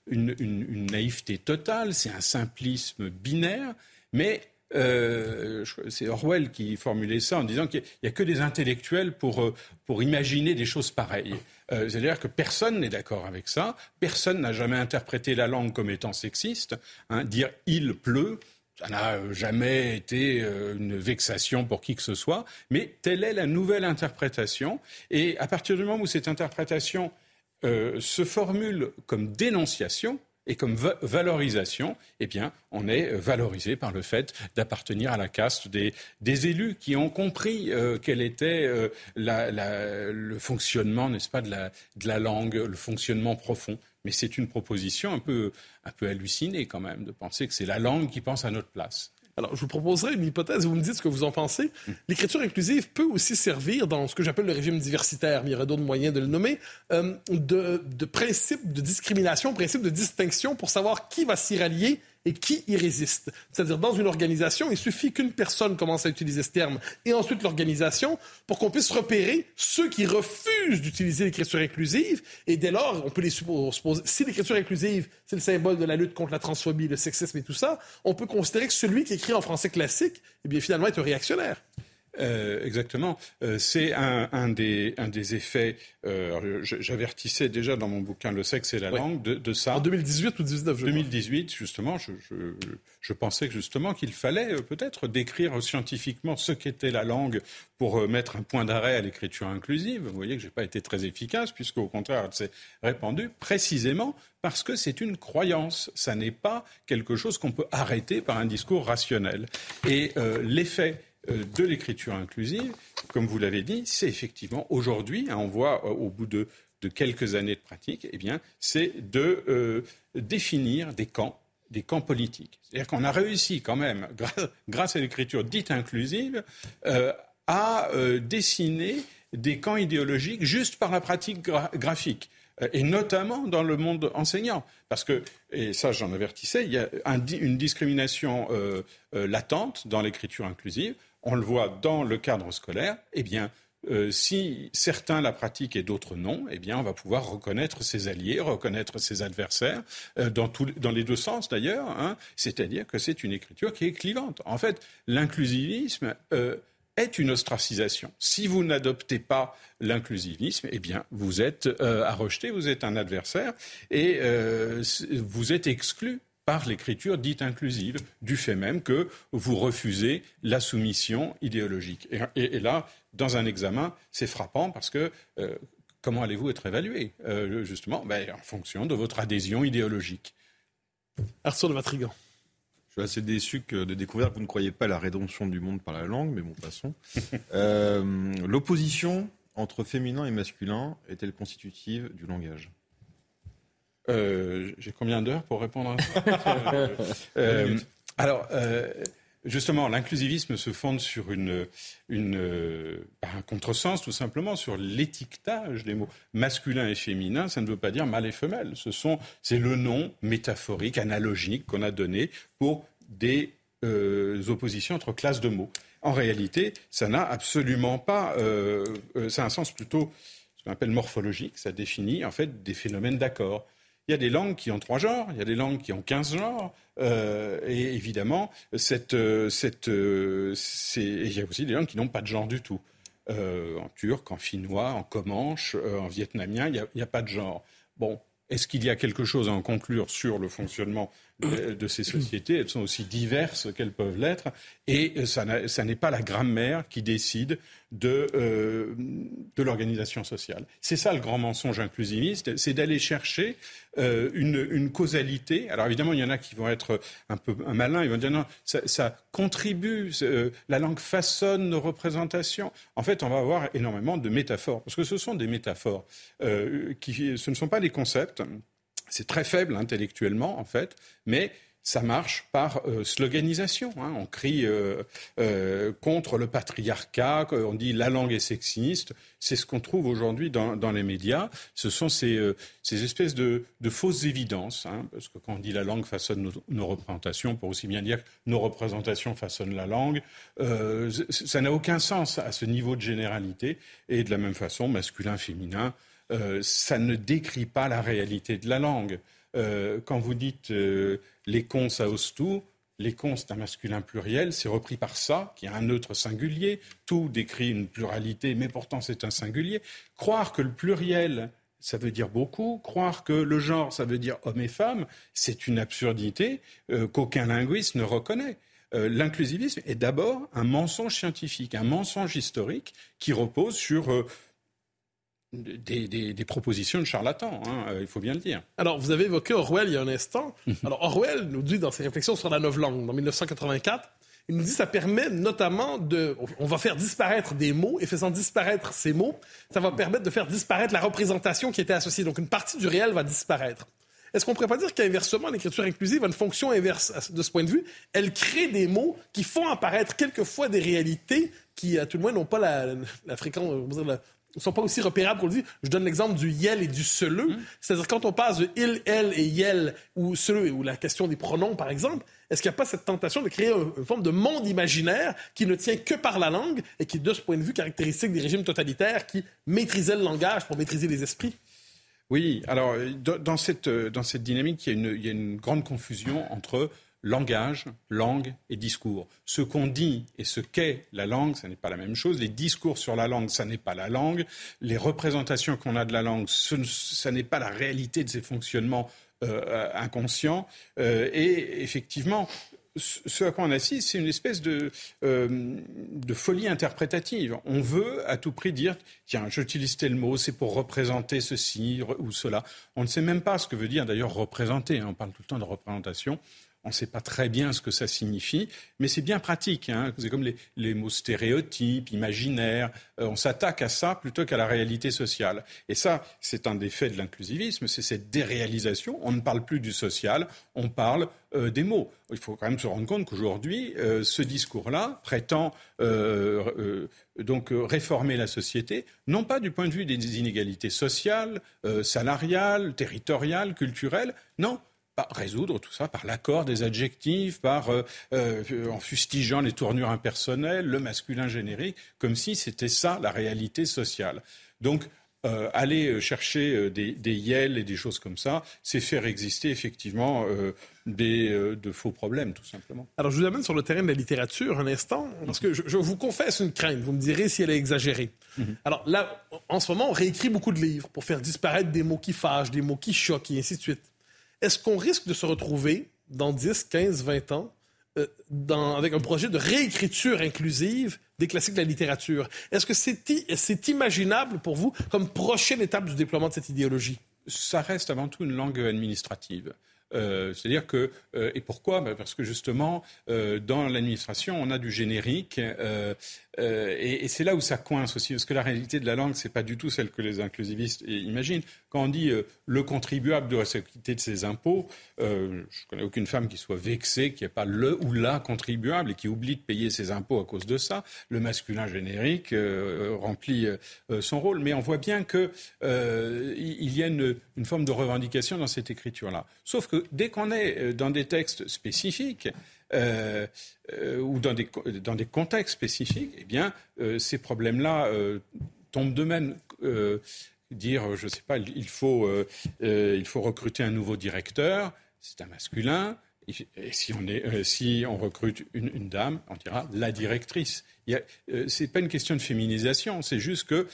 une, naïveté totale, c'est un simplisme binaire, mais euh, c'est Orwell qui formulait ça en disant qu'il n'y a que des intellectuels pour, euh, pour imaginer des choses pareilles. Euh, c'est-à-dire que personne n'est d'accord avec ça, personne n'a jamais interprété la langue comme étant sexiste. Hein. dire il pleut, ça n'a jamais été une vexation pour qui que ce soit, mais telle est la nouvelle interprétation. Et à partir du moment où cette interprétation se formule comme dénonciation, et comme valorisation, eh bien, on est valorisé par le fait d'appartenir à la caste des, élus qui ont compris euh, quel était euh, le fonctionnement, n'est-ce pas, de la, langue, le fonctionnement profond. Mais c'est une proposition un peu hallucinée quand même de penser que c'est la langue qui pense à notre place. Alors, je vous proposerai une hypothèse, vous me dites ce que vous en pensez. L'écriture inclusive peut aussi servir dans ce que j'appelle le régime diversitaire, mais il y aurait d'autres moyens de le nommer, euh, de, de principe de discrimination, principe de distinction pour savoir qui va s'y rallier et qui y résiste. C'est-à-dire, dans une organisation, il suffit qu'une personne commence à utiliser ce terme et ensuite l'organisation pour qu'on puisse repérer ceux qui refusent d'utiliser l'écriture inclusive. Et dès lors, on peut les supposer, si l'écriture inclusive, c'est le symbole de la lutte contre la transphobie, le sexisme et tout ça, on peut considérer que celui qui écrit en français classique, eh bien, finalement, est un réactionnaire. Euh, exactement. Euh, c'est un, un, des, un des effets. Euh, J'avertissais déjà dans mon bouquin Le sexe et la langue de, de, ça. En 2018 ou 2019 je 2018, justement, je, je, je, pensais justement qu'il fallait euh, peut-être décrire scientifiquement ce qu'était la langue pour euh, mettre un point d'arrêt à l'écriture inclusive. Vous voyez que j'ai pas été très efficace, puisqu'au contraire, elle s'est répandue précisément parce que c'est une croyance. Ça n'est pas quelque chose qu'on peut arrêter par un discours rationnel. Et euh, l'effet de l'écriture inclusive, comme vous l'avez dit, c'est effectivement aujourd'hui, hein, on voit euh, au bout de, quelques années de pratique, eh bien, c'est de euh, définir des camps, des camps politiques. C'est-à-dire qu'on a réussi quand même, grâce, à l'écriture dite inclusive, à dessiner des camps idéologiques juste par la pratique graphique et notamment dans le monde enseignant. Parce que, et ça j'en avertissais, il y a une discrimination latente dans l'écriture inclusive on le voit dans le cadre scolaire, eh bien, euh, si certains la pratiquent et d'autres non, eh bien, on va pouvoir reconnaître ses alliés, reconnaître ses adversaires, euh, dans, dans, les deux sens d'ailleurs. Hein. C'est-à-dire que c'est une écriture qui est clivante. En fait, l'inclusivisme euh, est une ostracisation. Si vous n'adoptez pas l'inclusivisme, eh bien, vous êtes à rejeter, vous êtes un adversaire et vous êtes exclu par l'écriture dite inclusive, du fait même que vous refusez la soumission idéologique. Et, là, dans un examen, c'est frappant parce que euh, comment allez-vous être évalué euh, Justement, ben, en fonction de votre adhésion idéologique. Arthur de Vatrigan. Je suis assez déçu que de découvrir que vous ne croyez pas à la rédemption du monde par la langue, mais bon, passons. Euh, l'opposition entre féminin et masculin est-elle constitutive du langage? Euh, j'ai combien d'heures pour répondre à ça euh, Alors, euh, justement, l'inclusivisme se fonde sur une, une, un contresens, tout simplement, sur l'étiquetage des mots masculin et féminin. Ça ne veut pas dire mâle et femelle. Ce sont, c'est le nom métaphorique, analogique qu'on a donné pour des oppositions entre classes de mots. En réalité, ça n'a absolument pas. ça a un sens plutôt ce qu'on appelle morphologique. Ça définit en fait des phénomènes d'accord. Il y a des langues qui ont trois genres, il y a des langues qui ont quinze genres, euh, et évidemment, cette, euh, cette, euh, il y a aussi des langues qui n'ont pas de genre du tout. en turc, en finnois, en comanche, en vietnamien, il n'y a, a, pas de genre. Bon, est-ce qu'il y a quelque chose à en conclure sur le fonctionnement de ces sociétés Elles sont aussi diverses qu'elles peuvent l'être. Et ça n'est pas la grammaire qui décide de, euh, de l'organisation sociale. C'est ça le grand mensonge inclusiviste, c'est d'aller chercher euh, une, causalité. Alors évidemment, il y en a qui vont être un peu un malin, ils vont dire non, ça, contribue, euh, la langue façonne nos représentations. En fait, on va avoir énormément de métaphores, parce que ce sont des métaphores, qui, ce ne sont pas des concepts. C'est très faible intellectuellement, en fait, mais ça marche par euh, sloganisation. Hein. On crie euh, euh, contre le patriarcat, on dit la langue est sexiste. C'est ce qu'on trouve aujourd'hui dans, les médias. Ce sont ces, ces espèces de, fausses évidences. Hein, parce que quand on dit la langue façonne nos, nos, représentations, on peut aussi bien dire que nos représentations façonnent la langue. ça n'a aucun sens à ce niveau de généralité. Et de la même façon, masculin, féminin, ça ne décrit pas la réalité de la langue. Euh, quand vous dites euh, les cons, ça ose tout, les cons, c'est un masculin pluriel, c'est repris par ça, qui est un neutre singulier. Tout décrit une pluralité, mais pourtant c'est un singulier. Croire que le pluriel, ça veut dire beaucoup. Croire que le genre, ça veut dire homme et femme, c'est une absurdité euh, qu'aucun linguiste ne reconnaît. L'inclusivisme est d'abord un mensonge scientifique, un mensonge historique qui repose sur des, propositions de charlatans, hein, euh, il faut bien le dire. Alors, vous avez évoqué Orwell il y a un instant. Mhm. Alors, Orwell nous dit dans ses réflexions sur la langue, en 1984, il nous dit que ça permet notamment de... On va faire disparaître des mots, et faisant disparaître ces mots, ça va permettre de faire disparaître la représentation qui était associée. Donc, une partie du réel va disparaître. Est-ce qu'on ne pourrait pas dire qu'inversement, l'écriture inclusive a une fonction inverse de ce point de vue? Elle crée des mots qui font apparaître quelquefois des réalités qui, à tout le moins, n'ont pas la, la fréquence, ne sont pas aussi repérables qu'on le dit. Je donne l'exemple du yel et du seleux. Mmh. C'est-à-dire quand on passe de il, elle et yel ou seleux, ou la question des pronoms, par exemple, est-ce qu'il n'y a pas cette tentation de créer une forme de monde imaginaire qui ne tient que par la langue et qui est de ce point de vue caractéristique des régimes totalitaires qui maîtrisaient le langage pour maîtriser les esprits? Oui, alors dans cette, dans cette dynamique, il y, a une, il y a une grande confusion entre langage, langue et discours. Ce qu'on dit et ce qu'est la langue, ce n'est pas la même chose. Les discours sur la langue, ça n'est pas la langue. Les représentations qu'on a de la langue, ce, n'est pas la réalité de ses fonctionnements euh, inconscients. Euh, et effectivement, ce à quoi on assiste, c'est une espèce de, euh, de, folie interprétative. On veut à tout prix dire, tiens, j'utilise tel mot, c'est pour représenter ceci ou cela. On ne sait même pas ce que veut dire d'ailleurs représenter. Hein. On parle tout le temps de représentation. On ne sait pas très bien ce que ça signifie, mais c'est bien pratique. Hein. C'est comme les, mots stéréotypes, imaginaires. Euh, on s'attaque à ça plutôt qu'à la réalité sociale. Et ça, c'est un des faits de l'inclusivisme, c'est cette déréalisation. On ne parle plus du social, on parle euh, des mots. Il faut quand même se rendre compte qu'aujourd'hui, euh, ce discours-là prétend donc réformer la société, non pas du point de vue des inégalités sociales, salariales, territoriales, culturelles, non, résoudre tout ça par l'accord des adjectifs, par euh, euh, en fustigeant les tournures impersonnelles, le masculin générique, comme si c'était ça la réalité sociale. Donc euh, aller chercher des, des yels et des choses comme ça, c'est faire exister effectivement des, de faux problèmes, tout simplement. Alors, je vous amène sur le terrain de la littérature un instant, parce que je, vous confesse une crainte. Vous me direz si elle est exagérée. Mhm. Alors là, en ce moment, on réécrit beaucoup de livres pour faire disparaître des mots qui fâchent, des mots qui choquent, et ainsi de suite. Est-ce qu'on risque de se retrouver dans 10, 15, 20 ans euh, avec un projet de réécriture inclusive des classiques de la littérature? Est-ce que c'est imaginable pour vous comme prochaine étape du déploiement de cette idéologie? Ça reste avant tout une langue administrative. Euh, c'est-à-dire que, euh, et pourquoi? Bah, Parce que justement, dans l'administration, on a du générique, euh, et, c'est là où ça coince aussi, parce que la réalité de la langue, c'est pas du tout celle que les inclusivistes imaginent. Quand on dit euh, le contribuable doit s'acquitter de ses impôts, euh, je connais aucune femme qui soit vexée, qui n'est pas le ou la contribuable et qui oublie de payer ses impôts à cause de ça. Le masculin générique remplit son rôle, mais on voit bien qu'il y a une, forme de revendication dans cette écriture-là. Sauf que dès qu'on est dans des textes spécifiques, euh, euh, ou dans des, dans des contextes spécifiques, eh bien, euh, ces problèmes-là tombent de même dire, je ne sais pas, il faut, il faut recruter un nouveau directeur, c'est un masculin, et si on, est, si on recrute une, une, dame, on dira la directrice. Ce n'est pas une question de féminisation, c'est juste que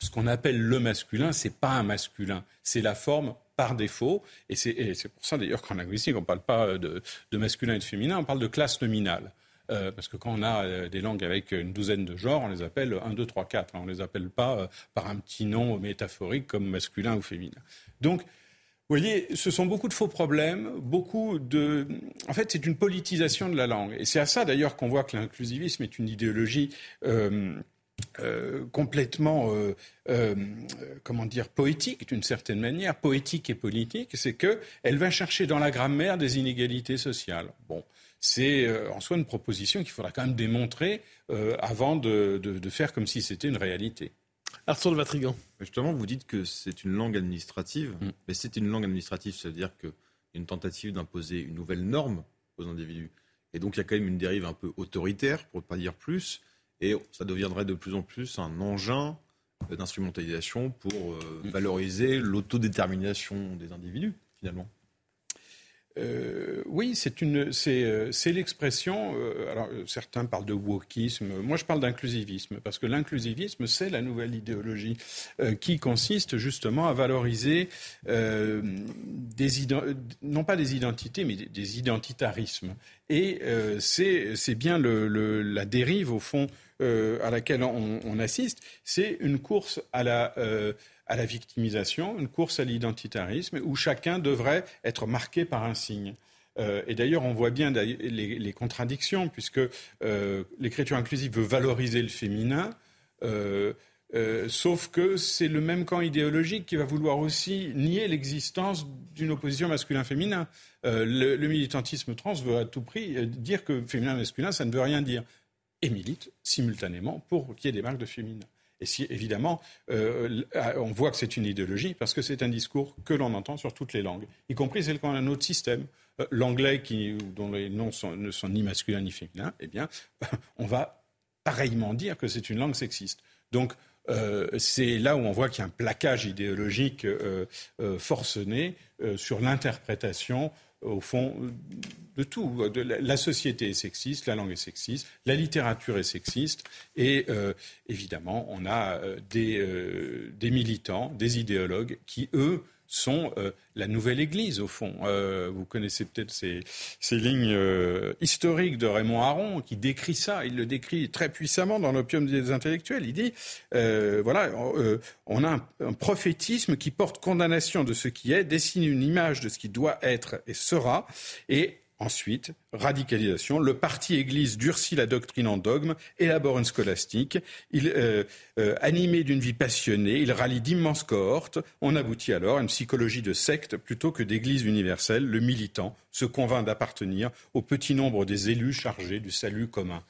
ce qu'on appelle le masculin, c'est pas un masculin, c'est la forme par défaut. Et c'est pour ça d'ailleurs qu'en linguistique, on ne parle pas de, masculin et de féminin, on parle de classe nominale. Euh, parce que quand on a euh, des langues avec une douzaine de genres, on les appelle 1, 2, 3, 4. On ne les appelle pas euh, par un petit nom métaphorique comme masculin ou féminin. Donc, vous voyez, ce sont beaucoup de faux problèmes, beaucoup de... En fait, c'est une politisation de la langue. Et c'est à ça d'ailleurs qu'on voit que l'inclusivisme est une idéologie euh, complètement, euh, euh, comment dire, poétique d'une certaine manière, poétique et politique, c'est qu'elle va chercher dans la grammaire des inégalités sociales. Bon, c'est en soi une proposition qu'il faudra quand même démontrer avant de, faire comme si c'était une réalité. Arthur de Vatrigan. Justement, vous dites que c'est une langue administrative, mm. mais c'est une langue administrative, ça veut dire qu'il y a une tentative d'imposer une nouvelle norme aux individus. Et donc il y a quand même une dérive un peu autoritaire, pour ne pas dire plus. Et ça deviendrait de plus en plus un engin d'instrumentalisation pour euh, valoriser l'autodétermination des individus, finalement. Euh, oui, c'est une, euh, l'expression. alors certains parlent de wokisme. Moi, je parle d'inclusivisme parce que l'inclusivisme, c'est la nouvelle idéologie qui consiste justement à valoriser non pas des identités, mais des, identitarismes. Et c'est, bien la dérive au fond euh, à laquelle on, assiste, c'est une course à la, euh, à la victimisation, une course à l'identitarisme, où chacun devrait être marqué par un signe. Euh, et d'ailleurs, on voit bien les, contradictions, puisque l'écriture inclusive veut valoriser le féminin. sauf que c'est le même camp idéologique qui va vouloir aussi nier l'existence d'une opposition masculin-féminin. le, militantisme trans veut à tout prix dire que féminin-masculin, ça ne veut rien dire et milite simultanément pour qu'il y ait des marques de féminin. Et si, évidemment, euh, on voit que c'est une idéologie parce que c'est un discours que l'on entend sur toutes les langues, y compris celles qui ont un autre système. Euh, l'anglais, dont les noms ne sont ni masculins ni féminins, eh bien, on va pareillement dire que c'est une langue sexiste. Donc, euh, c'est là où on voit qu'il y a un plaquage idéologique forcené sur l'interprétation, au fond, de tout. La, société est sexiste, la langue est sexiste, la littérature est sexiste, et évidemment, on a des, des militants, des idéologues qui, eux, sont euh, la nouvelle Église, au fond. Euh, vous connaissez peut-être ces, lignes euh, historiques de Raymond Aron qui décrit ça. Il le décrit très puissamment dans l'opium des intellectuels. Il dit, voilà, on a un, prophétisme qui porte condamnation de ce qui est, dessine une image de ce qui doit être et sera, et Ensuite, radicalisation. Le parti Église durcit la doctrine en dogme, élabore une scolastique. Il, euh, euh, animé d'une vie passionnée, il rallie d'immenses cohortes. On aboutit alors à une psychologie de secte plutôt que d'église universelle. Le militant se convainc d'appartenir au petit nombre des élus chargés du salut commun.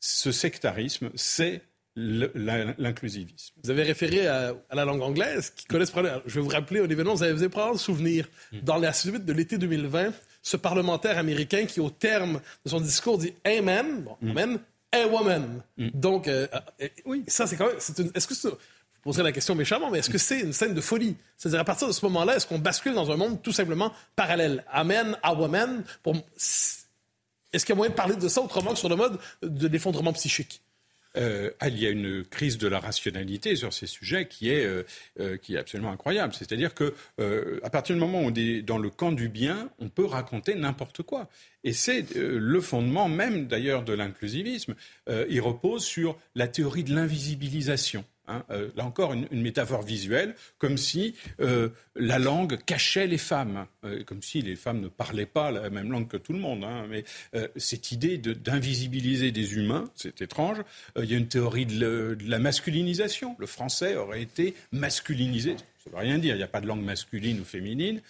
Ce sectarisme, c'est l'inclusivisme. Vous avez référé à, la langue anglaise, qui connaissent Je vais vous rappeler un événement, vous avez, vous avez probablement souvenir. Mm. Dans la suite de l'été 2020, ce parlementaire américain qui, au terme de son discours, dit Amen, bon, mm. Amen, a woman. Mm. Donc, euh, euh, oui, ça, c'est quand même. Est-ce que c'est. Je poserai la question méchamment, mais est-ce que c'est une scène de folie? C'est-à-dire, à partir de ce moment-là, est-ce qu'on bascule dans un monde tout simplement parallèle? Amen, a woman, pour. Est-ce qu'il y a moyen de parler de ça autrement que sur le mode de l'effondrement psychique? Euh, il y a une crise de la rationalité sur ces sujets qui est, euh, euh, absolument incroyable. C'est-à-dire que partir du moment où on est dans le camp du bien, on peut raconter n'importe quoi. Et c'est le fondement même d'ailleurs de l'inclusivisme. il repose sur la théorie de l'invisibilisation. Hein, euh, là encore, une, métaphore visuelle, comme si euh, la langue cachait les femmes, euh, comme si les femmes ne parlaient pas la même langue que tout le monde. Hein, mais cette idée d'invisibiliser des humains, c'est étrange. Il y a une théorie de, la masculinisation. Le français aurait été masculinisé. Ça ne veut rien dire. Il n'y a pas de langue masculine ou féminine.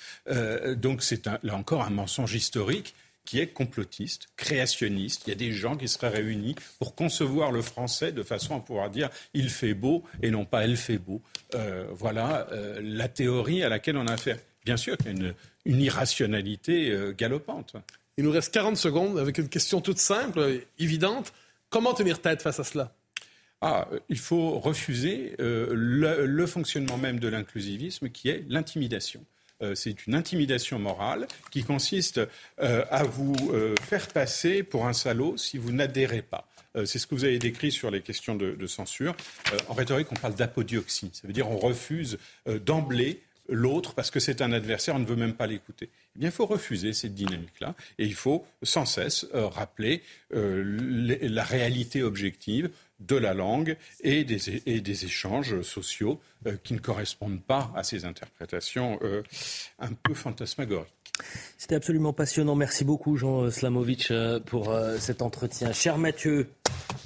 donc c'est là encore un mensonge historique qui est complotiste, créationniste. Il y a des gens qui seraient réunis pour concevoir le français de façon à pouvoir dire il fait beau et non pas elle fait beau. Euh, voilà euh, la théorie à laquelle on a affaire. Bien sûr qu'il y a une, une irrationalité euh, galopante. Il nous reste 40 secondes avec une question toute simple, évidente. Comment tenir tête face à cela? Ah, il faut refuser le, le, fonctionnement même de l'inclusivisme qui est l'intimidation. Euh, c'est une intimidation morale qui consiste euh, à vous euh, faire passer pour un salaud si vous n'adhérez pas. C'est ce que vous avez décrit sur les questions de, censure. en rhétorique, on parle d'apodioxie. Ça veut dire on refuse d'emblée l'autre parce que c'est un adversaire, on ne veut même pas l'écouter. Eh bien, il faut refuser cette dynamique-là et il faut sans cesse rappeler la réalité objective de la langue et des, et des échanges sociaux euh, qui ne correspondent pas à ces interprétations euh, un peu fantasmagoriques. C'était absolument passionnant. Merci beaucoup, Jean Slamovic, euh, pour cet entretien. Cher Mathieu,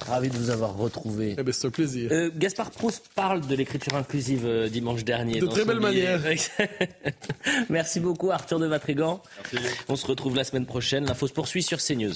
ravi de vous avoir retrouvé. Eh ben, c'est un plaisir. Gaspard Proust parle de l'écriture inclusive dimanche dernier. De très belle manière. Merci beaucoup, Arthur de Vatrigan. On se retrouve la semaine prochaine. L'info se poursuit sur CNews.